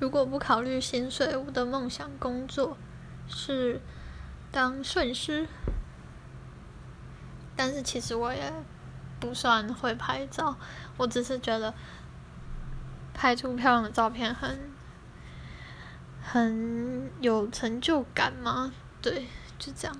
如果不考虑薪水我的梦想工作是当摄影师。但是其实我也不算会拍照我只是觉得拍出漂亮的照片很很有成就感嘛对就这样。